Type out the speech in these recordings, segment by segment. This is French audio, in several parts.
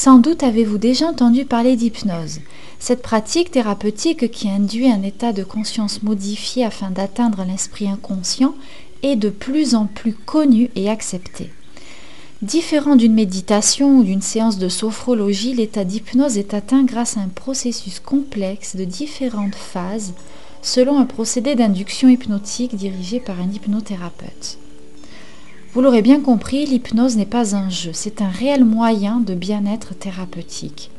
Sans doute avez-vous déjà entendu parler d'hypnose. Cette pratique thérapeutique qui induit un état de conscience modifié afin d'atteindre l'esprit inconscient est de plus en plus connue et acceptée. Différent d'une méditation ou d'une séance de sophrologie, l'état d'hypnose est atteint grâce à un processus complexe de différentes phases selon un procédé d'induction hypnotique dirigé par un hypnothérapeute. Vous l'aurez bien compris, l'hypnose n'est pas un jeu, c'est un réel moyen de bien-être thérapeutique.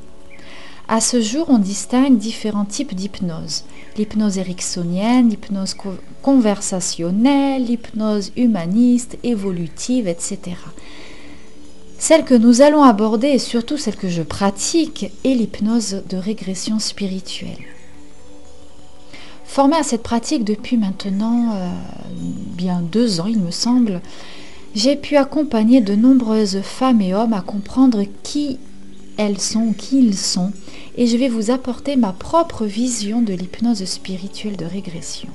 À ce jour, on distingue différents types d'hypnose. L'hypnose ericksonienne, l'hypnose conversationnelle, l'hypnose humaniste, évolutive, etc. Celle que nous allons aborder et surtout celle que je pratique est l'hypnose de régression spirituelle. Formée à cette pratique depuis maintenant euh, bien deux ans, il me semble, j'ai pu accompagner de nombreuses femmes et hommes à comprendre qui elles sont, qui ils sont, et je vais vous apporter ma propre vision de l'hypnose spirituelle de régression.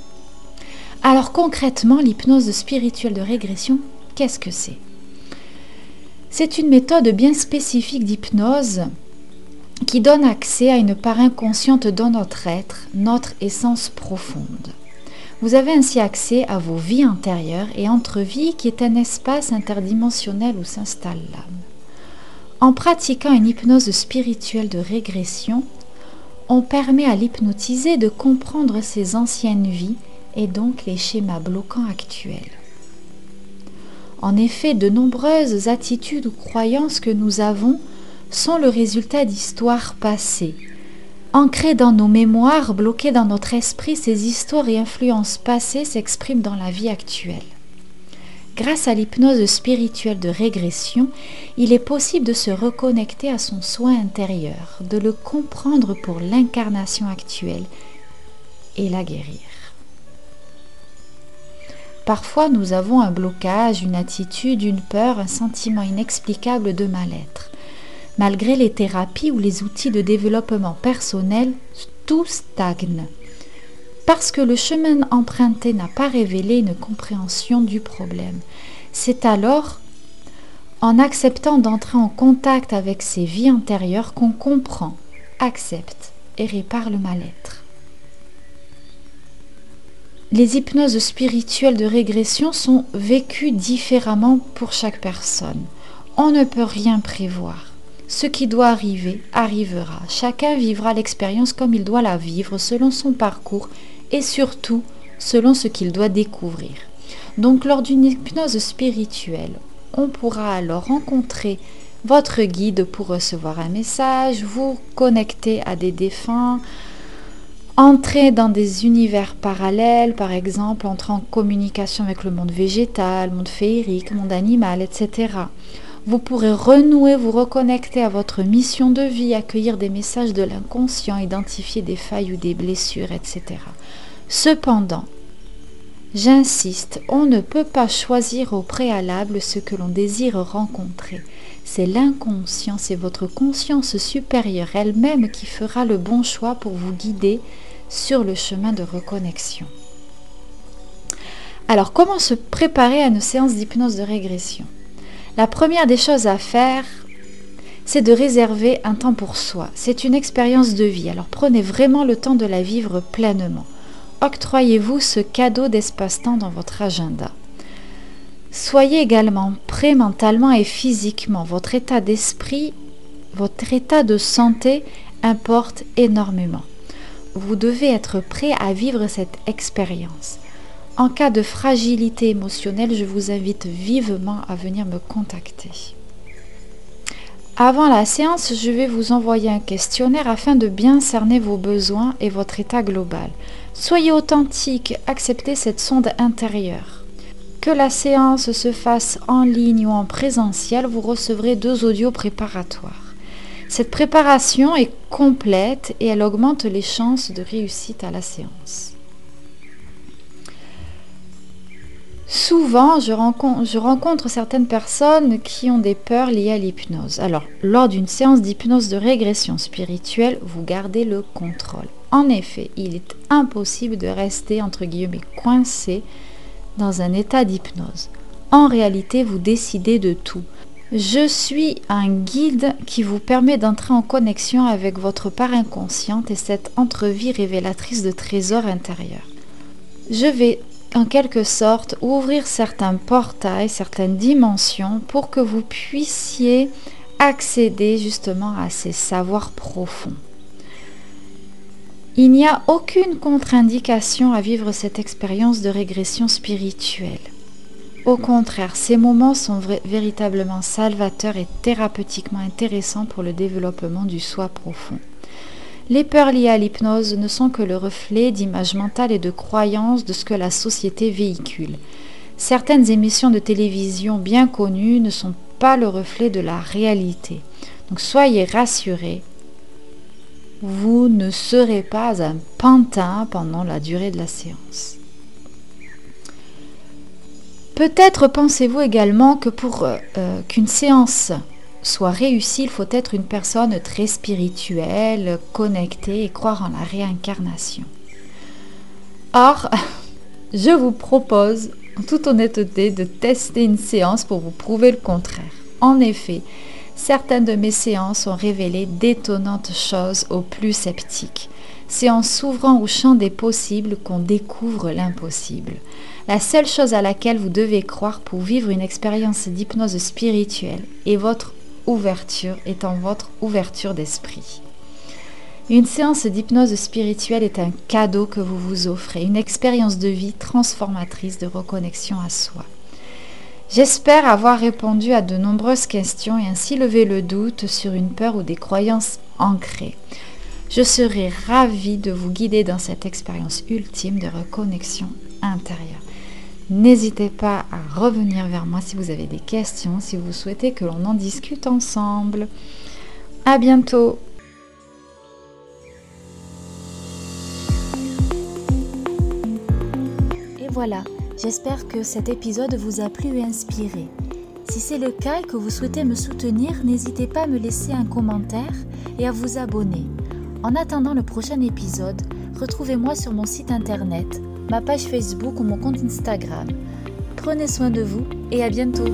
Alors concrètement, l'hypnose spirituelle de régression, qu'est-ce que c'est? C'est une méthode bien spécifique d'hypnose qui donne accès à une part inconsciente dans notre être, notre essence profonde. Vous avez ainsi accès à vos vies antérieures et entre-vies qui est un espace interdimensionnel où s'installe l'âme. En pratiquant une hypnose spirituelle de régression, on permet à l'hypnotisé de comprendre ses anciennes vies et donc les schémas bloquants actuels. En effet, de nombreuses attitudes ou croyances que nous avons sont le résultat d'histoires passées, Ancrées dans nos mémoires, bloquées dans notre esprit, ces histoires et influences passées s'expriment dans la vie actuelle. Grâce à l'hypnose spirituelle de régression, il est possible de se reconnecter à son soin intérieur, de le comprendre pour l'incarnation actuelle et la guérir. Parfois, nous avons un blocage, une attitude, une peur, un sentiment inexplicable de mal-être. Malgré les thérapies ou les outils de développement personnel, tout stagne. Parce que le chemin emprunté n'a pas révélé une compréhension du problème. C'est alors en acceptant d'entrer en contact avec ses vies antérieures qu'on comprend, accepte et répare le mal-être. Les hypnoses spirituelles de régression sont vécues différemment pour chaque personne. On ne peut rien prévoir. Ce qui doit arriver arrivera. Chacun vivra l'expérience comme il doit la vivre, selon son parcours et surtout selon ce qu'il doit découvrir. Donc lors d'une hypnose spirituelle, on pourra alors rencontrer votre guide pour recevoir un message, vous connecter à des défunts, entrer dans des univers parallèles, par exemple, entrer en communication avec le monde végétal, monde féerique, monde animal, etc vous pourrez renouer, vous reconnecter à votre mission de vie, accueillir des messages de l'inconscient, identifier des failles ou des blessures, etc. Cependant, j'insiste, on ne peut pas choisir au préalable ce que l'on désire rencontrer. C'est l'inconscient, c'est votre conscience supérieure elle-même qui fera le bon choix pour vous guider sur le chemin de reconnexion. Alors, comment se préparer à une séance d'hypnose de régression? La première des choses à faire, c'est de réserver un temps pour soi. C'est une expérience de vie, alors prenez vraiment le temps de la vivre pleinement. Octroyez-vous ce cadeau d'espace-temps dans votre agenda. Soyez également prêt mentalement et physiquement. Votre état d'esprit, votre état de santé importe énormément. vous devez être prêt à vivre cette expérience. En cas de fragilité émotionnelle, je vous invite vivement à venir me contacter. Avant la séance, je vais vous envoyer un questionnaire afin de bien cerner vos besoins et votre état global. Soyez authentique, acceptez cette sonde intérieure. Que la séance se fasse en ligne ou en présentiel, vous recevrez deux audios préparatoires. Cette préparation est complète et elle augmente les chances de réussite à la séance. Souvent, je rencontre, certaines personnes qui ont des peurs liées à l'hypnose. Alors, lors d'une séance d'hypnose de régression spirituelle, vous gardez le contrôle. En effet, il est impossible de rester, entre guillemets, coincé dans un état d'hypnose. En réalité, vous décidez de tout. Je suis un guide qui vous permet d'entrer en connexion avec votre part inconsciente et cette entrevue révélatrice de trésors intérieurs. Je vais en quelque sorte ouvrir certains portails, certaines dimensions pour que vous puissiez accéder justement à ces savoirs profonds. Il n'y a aucune contre-indication à vivre cette expérience de régression spirituelle. Au contraire, ces moments sont véritablement salvateurs et thérapeutiquement intéressants pour le développement du soi profond. Les peurs liées à l'hypnose ne sont que le reflet d'images mentales et de croyances de ce que la société véhicule. Certaines émissions de télévision bien connues ne sont pas le reflet de la réalité. Donc soyez rassurés, vous ne serez pas un pantin pendant la durée de la séance. Peut-être pensez-vous également que pour euh, euh, qu'une séance soit réussi, il faut être une personne très spirituelle, connectée et croire en la réincarnation. Or, je vous propose, en toute honnêteté, de tester une séance pour vous prouver le contraire. En effet, certaines de mes séances ont révélé d'étonnantes choses aux plus sceptiques. C'est en s'ouvrant au champ des possibles qu'on découvre l'impossible. La seule chose à laquelle vous devez croire pour vivre une expérience d'hypnose spirituelle est votre ouverture étant votre ouverture d'esprit. Une séance d'hypnose spirituelle est un cadeau que vous vous offrez, une expérience de vie transformatrice de reconnexion à soi. J'espère avoir répondu à de nombreuses questions et ainsi levé le doute sur une peur ou des croyances ancrées. Je serai ravie de vous guider dans cette expérience ultime de reconnexion intérieure. N'hésitez pas à revenir vers moi si vous avez des questions, si vous souhaitez que l'on en discute ensemble. À bientôt. Et voilà, j'espère que cet épisode vous a plu et inspiré. Si c'est le cas et que vous souhaitez me soutenir, n'hésitez pas à me laisser un commentaire et à vous abonner. En attendant le prochain épisode, retrouvez-moi sur mon site internet ma page Facebook ou mon compte Instagram. Prenez soin de vous et à bientôt